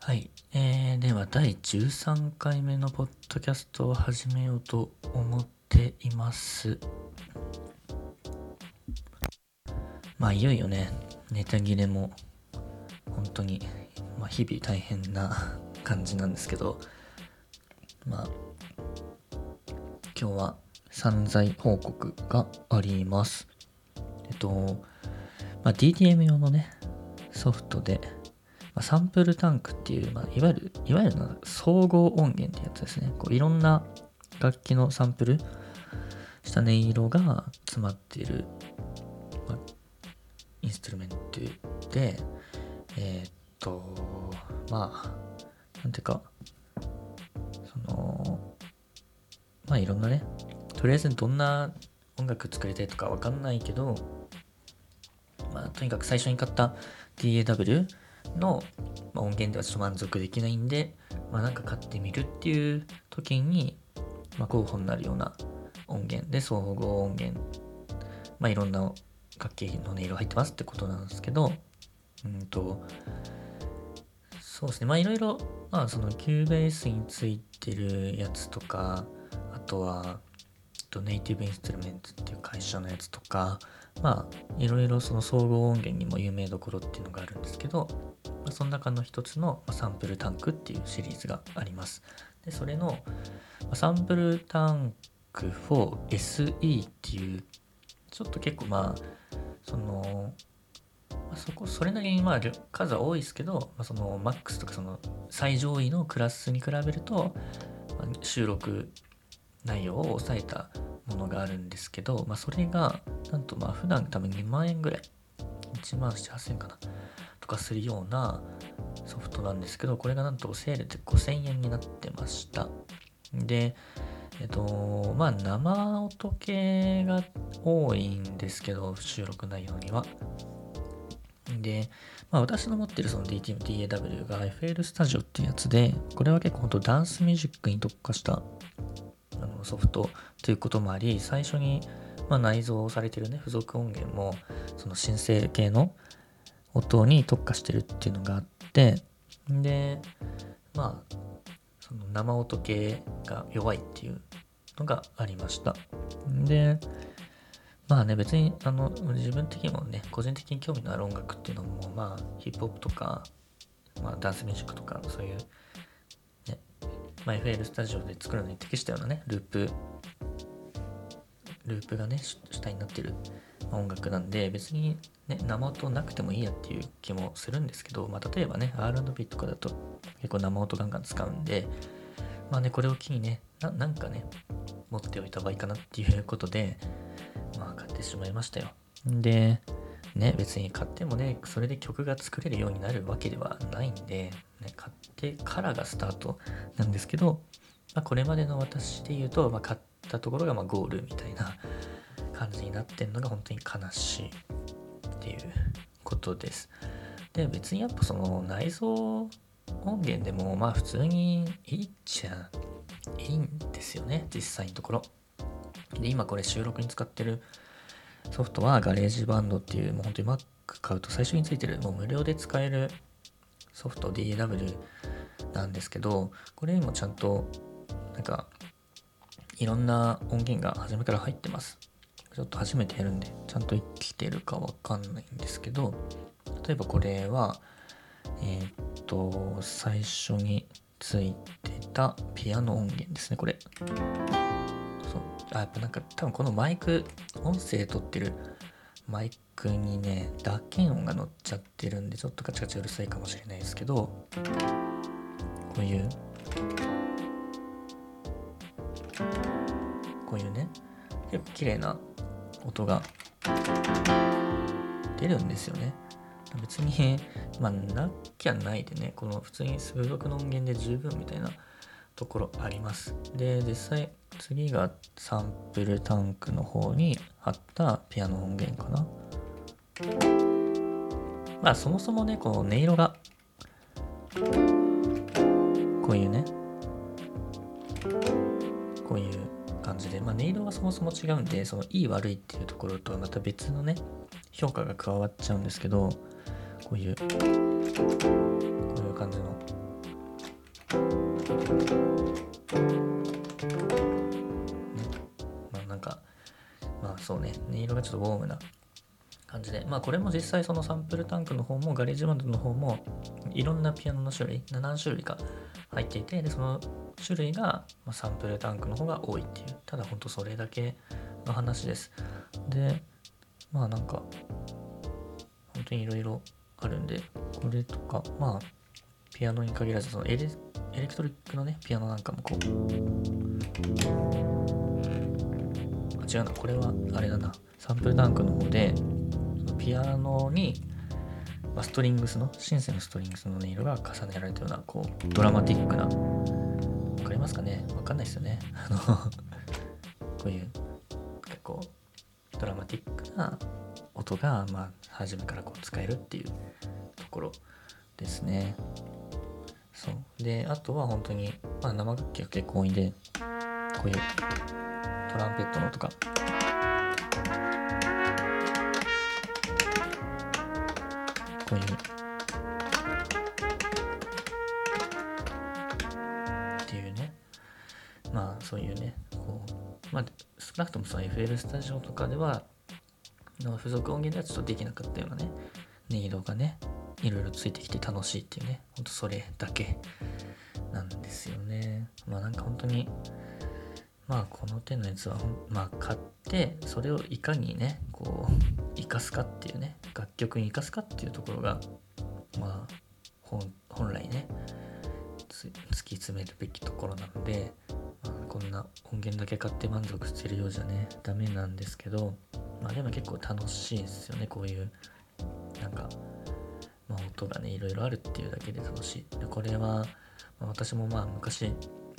はい、えー、では第13回目のポッドキャストを始めようと思っています。まあいよいよね、ネタ切れも本当に、まあ、日々大変な感じなんですけど、まあ今日は散財報告があります。えっと、まあ、DTM 用のね、ソフトで、ま、サンプルタンクっていう、まあ、いわゆる、いわゆるな総合音源ってやつですね。こういろんな楽器のサンプルした音色が詰まっている、まあ、インストゥルメントで、えーっと、まあ、なんていうか、その、まあいろんなね、とりあえずどんな音楽作りたいとかわかんないけど、まあとにかく最初に買った DAW の、まあ、音源ではちょっと満足できないんで、まあなんか買ってみるっていう時に、まあ候補になるような音源で総合音源、まあいろんな楽器の音色入ってますってことなんですけど、うんと、そうですね。まあいろいろ、まあそのキューベースについてるやつとか、あとは、とネイティブインストゥルメントっていう会社のやつとか、まあいろいろその総合音源にも有名どころっていうのがあるんですけど、まあ、その中の一つのサンプルタンクっていうシリーズがあります。で、それのサンプルタンク 4SE っていう、ちょっと結構まあ、その、まあ、そこそれなりにまあ数は多いですけど、まあ、その MAX とかその最上位のクラスに比べると、ま収録内容を抑えたものがあるんですけど、まあ、それがなんとまあ普段多分2万円ぐらい1万7 8 0円かなとかするようなソフトなんですけどこれがなんとセールで5000円になってました。でえっとまあ生音系が多いんですけど収録内容には。で、まあ、私の持ってるその DTM、DAW が FL スタジオっていうやつで、これは結構本当ダンスミュージックに特化したソフトということもあり、最初に、まあ、内蔵されてるね、付属音源も、その申請系の音に特化してるっていうのがあって、で、まあ、その生音系が弱いっていうのがありました。で、まあね、別に、あの、自分的にもね、個人的に興味のある音楽っていうのも、まあ、ヒップホップとか、まあ、ダンスミュージックとか、そういう、まあ、FL スタジオで作るのに適したようなね、ループ、ループがね、主体になってる音楽なんで、別にね、生音なくてもいいやっていう気もするんですけど、まあ、例えばね、R&B とかだと結構生音ガンガン使うんで、まあね、これを機にね、ななんかね、持っておいた方がいいかなっていうことで、まあ買ってしまいましたよ。で、ね、別に買ってもね、それで曲が作れるようになるわけではないんで、ね、買ってからがスタートなんですけど、まあ、これまでの私で言うと、まあ、買ったところがまゴールみたいな感じになってんのが本当に悲しいっていうことです。で、別にやっぱその内蔵音源でもまあ普通にいいっちゃいいんですよね、実際のところ。で、今これ収録に使ってるソフトはガレージバンドっていう、もう本当に Mac 買うと最初についてる、もう無料で使えるソフト DAW なんですけど、これにもちゃんと、なんか、いろんな音源が初めから入ってます。ちょっと初めてやるんで、ちゃんと生きてるかわかんないんですけど、例えばこれは、えーっと、最初についてたピアノ音源ですね、これ。あ、やっぱなんか多分このマイク、音声取ってるマイクにね、打鍵音が乗っちゃってるんで、ちょっとカチカチうるさいかもしれないですけど、こういう、こういうね、結構綺麗な音が出るんですよね。別に、まあ、なきゃないでね、この普通に数学の音源で十分みたいなところあります。で、実際、次がサンプルタンクの方に貼ったピアノ音源かな。まあ、そもそもね、この音色が、こういうね、こういう感じで、まあ、音色がそもそも違うんで、そのいい悪いっていうところとはまた別のね、評価が加わっちゃうんですけど、こういう、こういう感じのまあなんかまあそうね。音色がちょっとウォームな感じで。まあこれも実際そのサンプルタンクの方もガレージバンドの方もいろんなピアノの種類7種類か入っていてでその種類がサンプルタンクの方が多いっていう。ただほんとそれだけの話です。でまあなんか本当にいろいろあるんでこれとかまあピアノに限らずそのエレエレクトリックのねピアノなんかもこう。違うなこれはあれだな。サンプルタンクの方でピアノに、ま、ストリングスのシンセのストリングスの音色が重ねられたようなこうドラマティックなわかりますかね？わかんないですよね。あの こういう結構ドラマティックな音がまあ初めからこう使えるっていうところですね。であとは本当に、まあ、生楽器が結構多いんでこういうトランペットの音かこういう。っていうね。まあそういうねこうまあ少なくともその FL スタジオとかではの付属音源ではちょっとできなかったようなね音色がねいろいろついてきて楽しいっていうね。ほんとそれだけなんですよね。まあなんか本当にまあこの手のやつはまあ買ってそれをいかにねこう生かすかっていうね楽曲に生かすかっていうところがまあ本来ね突き詰めるべきところなので、まあ、こんな音源だけ買って満足してるようじゃねダメなんですけどまあでも結構楽しいですよねこういうなんか、まあ、音がねいろいろあるっていうだけで楽しい。でこれは、まあ、私もまあ昔、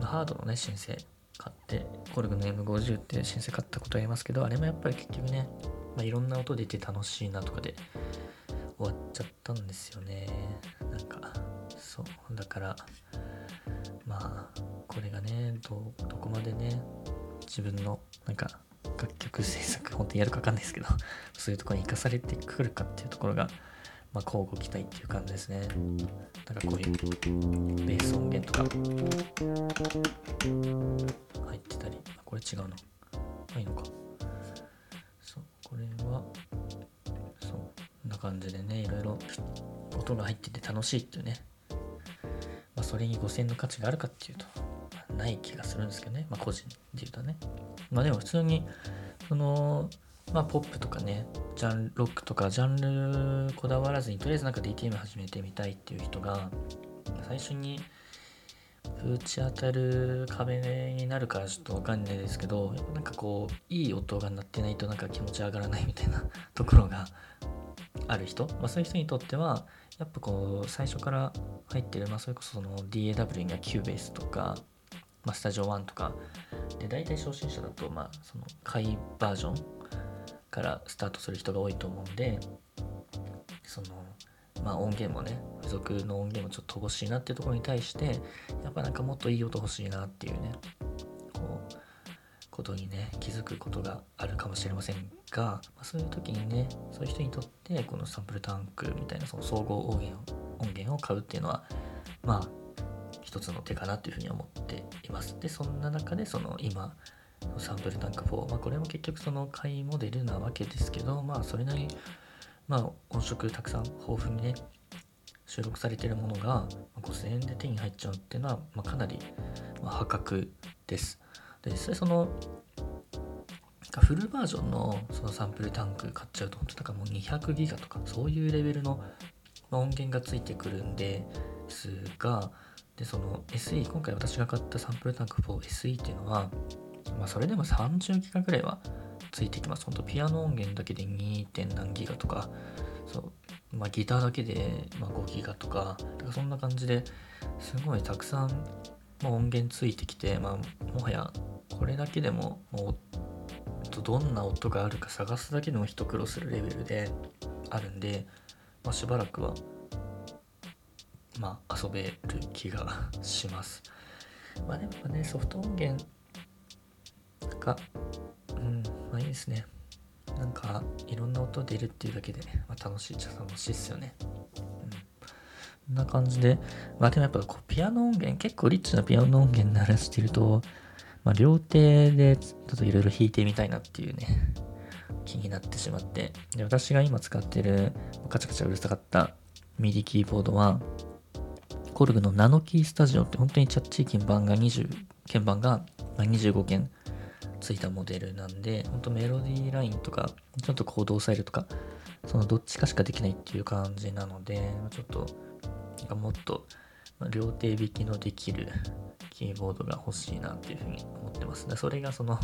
ハードのね申請買ってコルグの M50 っていう申請買ったことありますけどあれもやっぱり結局ね、まあ、いろんな音出て楽しいなとかで終わっちゃったんですよね。なんかそう。だからまあこれがねどどこまでね自分のなんか楽曲制作本当にやるか分かんないですけどそういうとこに生かされてくるかっていうところがまあ交互期待っていう感じですね。だからこういうベース音源とか。入ってたり。これ違うのあいいのか。そうこれはそうこんな感じでねいろいろ音が入ってて楽しいっていうね。まあそれに5000円の価値があるかっていうとない気がするんですけどね。まあ個人で言うとね。まあでも普通にそのまあポップとかねジャンロックとかジャンルこだわらずにとりあえずなんか DTM 始めてみたいっていう人が最初にぶち当たる壁になるからちょっとわかんないですけどなんかこういい音が鳴ってないとなんか気持ち上がらないみたいな ところがある人、まあ、そういう人にとってはやっぱこう最初から入ってる、まあ、それこそその DAW や Cubase とか、まあ、スタジオ1とかで大体初心者だとまあその下バージョンからスタートする人が多いと思うんでそのまあ音源もね付属の音源もちょっと欲しいなっていうところに対してやっぱなんかもっといい音欲しいなっていうねこうことにね気づくことがあるかもしれませんが、まあ、そういう時にねそういう人にとってこのサンプルタンクみたいなその総合音源音源を買うっていうのはまあ一つの手かなというふうに思っています。でそんな中でその今サンプルタンク4、まあ、これも結局その買いモデルなわけですけどまあそれなりまあ音色たくさん豊富にね収録されてるものが5000円で手に入っちゃうっていうのは、まあ、かなり破格です。で実際そのフルバージョンのそのサンプルタンク買っちゃうと本当だかもう200ギガとかそういうレベルの音源がついてくるんですがでその SE 今回私が買ったサンプルタンク 4SE っていうのはまあそれでも30ギガぐらいはついてきます。本当ピアノ音源だけで 2. 点何ギガとか。そう。まあギターだけでま5ギガとか。かそんな感じですごいたくさん、ま音源ついてきてまあもはやこれだけでももうどんな音があるか探すだけでも一苦労するレベルであるんで、まあ、しばらくはまあ遊べる気がします。まあでもねソフト音源がうんまあいいですね。なんかいろんな音出るっていうだけで、まあ、楽しいっちゃ楽しいっすよね。こ、んな感じで、まあでもやっぱこうピアノ音源、結構リッチなピアノ音源鳴らしてると、まあ両手でちょっといろいろ弾いてみたいなっていうね、気になってしまって。で、私が今使ってるカチャカチャうるさかったミディキーボードは、コルグのナノキースタジオって本当にチャッチー鍵盤が20、鍵盤が25件ついたモデルなんで、本当メロディーラインとか、ちょっとコードを抑えるとか、そのどっちかしかできないっていう感じなので、ちょっと、なんかもっと両手引きのできるキーボードが欲しいなっていうふうに思ってます。でそれがその、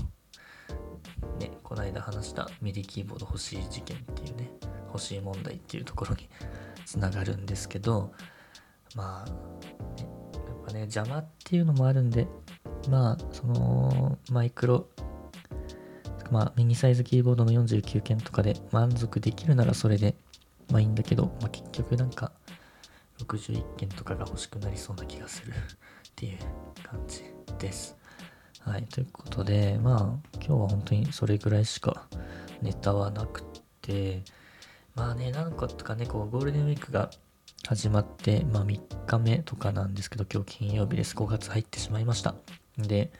ね、この間話したミディキーボード欲しい事件っていうね、欲しい問題っていうところに つながるんですけど、まあ、ね、やっぱね、邪魔っていうのもあるんで、まあ、その、マイクロ、まあ、ミニサイズキーボードの49件とかで満足できるならそれで、まあいいんだけど、まあ結局なんか、61件とかが欲しくなりそうな気がする っていう感じです。はい、ということで、まあ、今日は本当にそれぐらいしかネタはなくて、まあね、何個とかね、こう、ゴールデンウィークが始まって、まあ3日目とかなんですけど、今日金曜日です。5月入ってしまいました。で、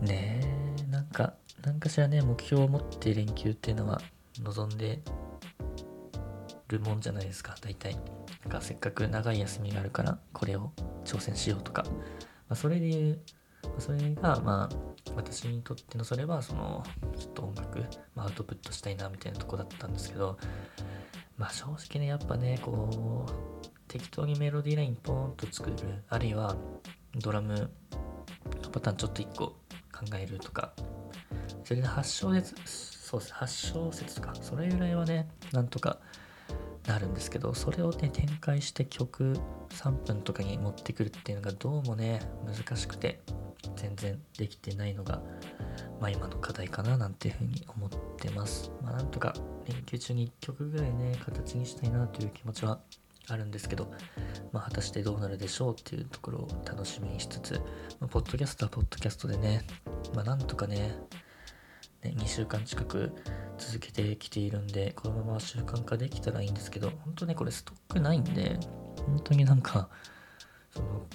ねえ、なんか、なんかしらね、目標を持って連休っていうのは望んでるもんじゃないですか、大体。なんかせっかく長い休みがあるから、これを挑戦しようとか。まあ、それで言う、それが、まあ、私にとってのそれは、その、ちょっと音楽、まあ、アウトプットしたいなみたいなとこだったんですけど、まあ正直ね、やっぱね、こう、適当にメロディーラインポーンと作る、あるいはドラムパターンちょっと1個考えるとか、それで8小節、そうです、8小節とか、それぐらいはね、なんとかなるんですけど、それをね、展開して曲3分とかに持ってくるっていうのがどうもね、難しくて、全然できてないのが、まあ今の課題かななんていうふうに思ってます。まあなんとか連休中に1曲ぐらいね、形にしたいなという気持ちはあるんですけど、まあ果たしてどうなるでしょうっていうところを楽しみにしつつ、まあ、ポッドキャストはポッドキャストでね、まあなんとかね、ね2週間近く続けてきているんで、このまま習慣化できたらいいんですけど、本当ね、これストックないんで、本当になんか、その、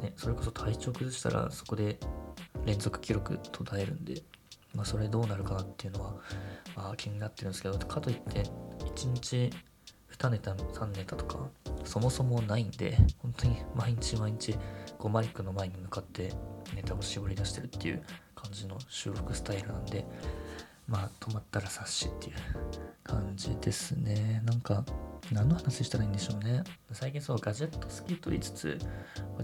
ね、それこそ体調崩したらそこで連続記録途絶えるんで、まあ、それどうなるかなっていうのは、まあ、気になってるんですけど、かといって、1日2ネタ、3ネタとか、そもそもないんで、本当に毎日毎日、こうマイクの前に向かってネタを絞り出してるっていう感じの収録スタイルなんで、まあ、止まったら察しっていう感じですね。なんか、何の話したらいいんでしょうね。最近そう、ガジェット好きと言いつつ、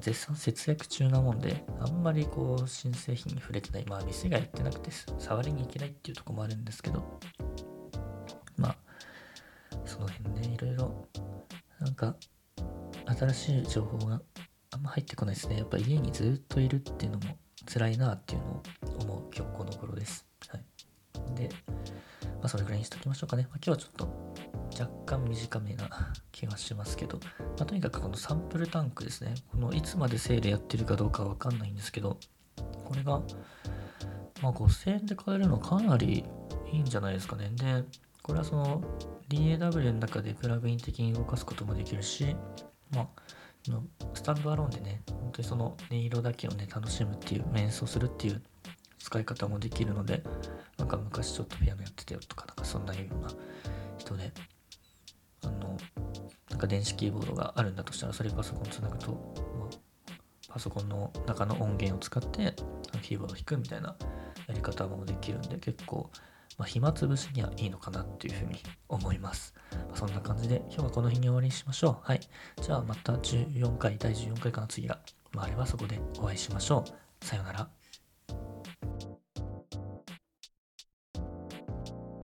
絶賛節約中なもんで、あんまりこう、新製品に触れてない。まあ、店がやってなくて、触りに行けないっていうとこもあるんですけど、その辺ね、いろいろ、なんか、新しい情報があんま入ってこないですね。やっぱ家にずっといるっていうのも辛いなっていうのを思う今日この頃です。はい。で、まあ、それぐらいにしときましょうかね。まあ、今日はちょっと若干短めな気がしますけど、まあ、とにかくこのサンプルタンクですね。このいつまでセールやってるかどうかわかんないんですけど、これが、まあ、5000円で買えるのはかなりいいんじゃないですかね。で、これはその DAW の中でプラグイン的に動かすこともできるし、まあ、スタンドアローンでね、本当にその音色だけをね、楽しむっていう、演奏するっていう使い方もできるので、なんか昔ちょっとピアノやってたよとか、なんかそんなような人で、あの、なんか電子キーボードがあるんだとしたら、それパソコンつなぐと、まあ、パソコンの中の音源を使ってキーボードを弾くみたいなやり方もできるんで、結構、まあ、暇つぶしにはいいのかなっていうふうに思います。まあ、そんな感じで、今日はこの日に終わりにしましょう。はい。じゃあまた14回、第14回かな次があれはそこでお会いしましょう。さようなら。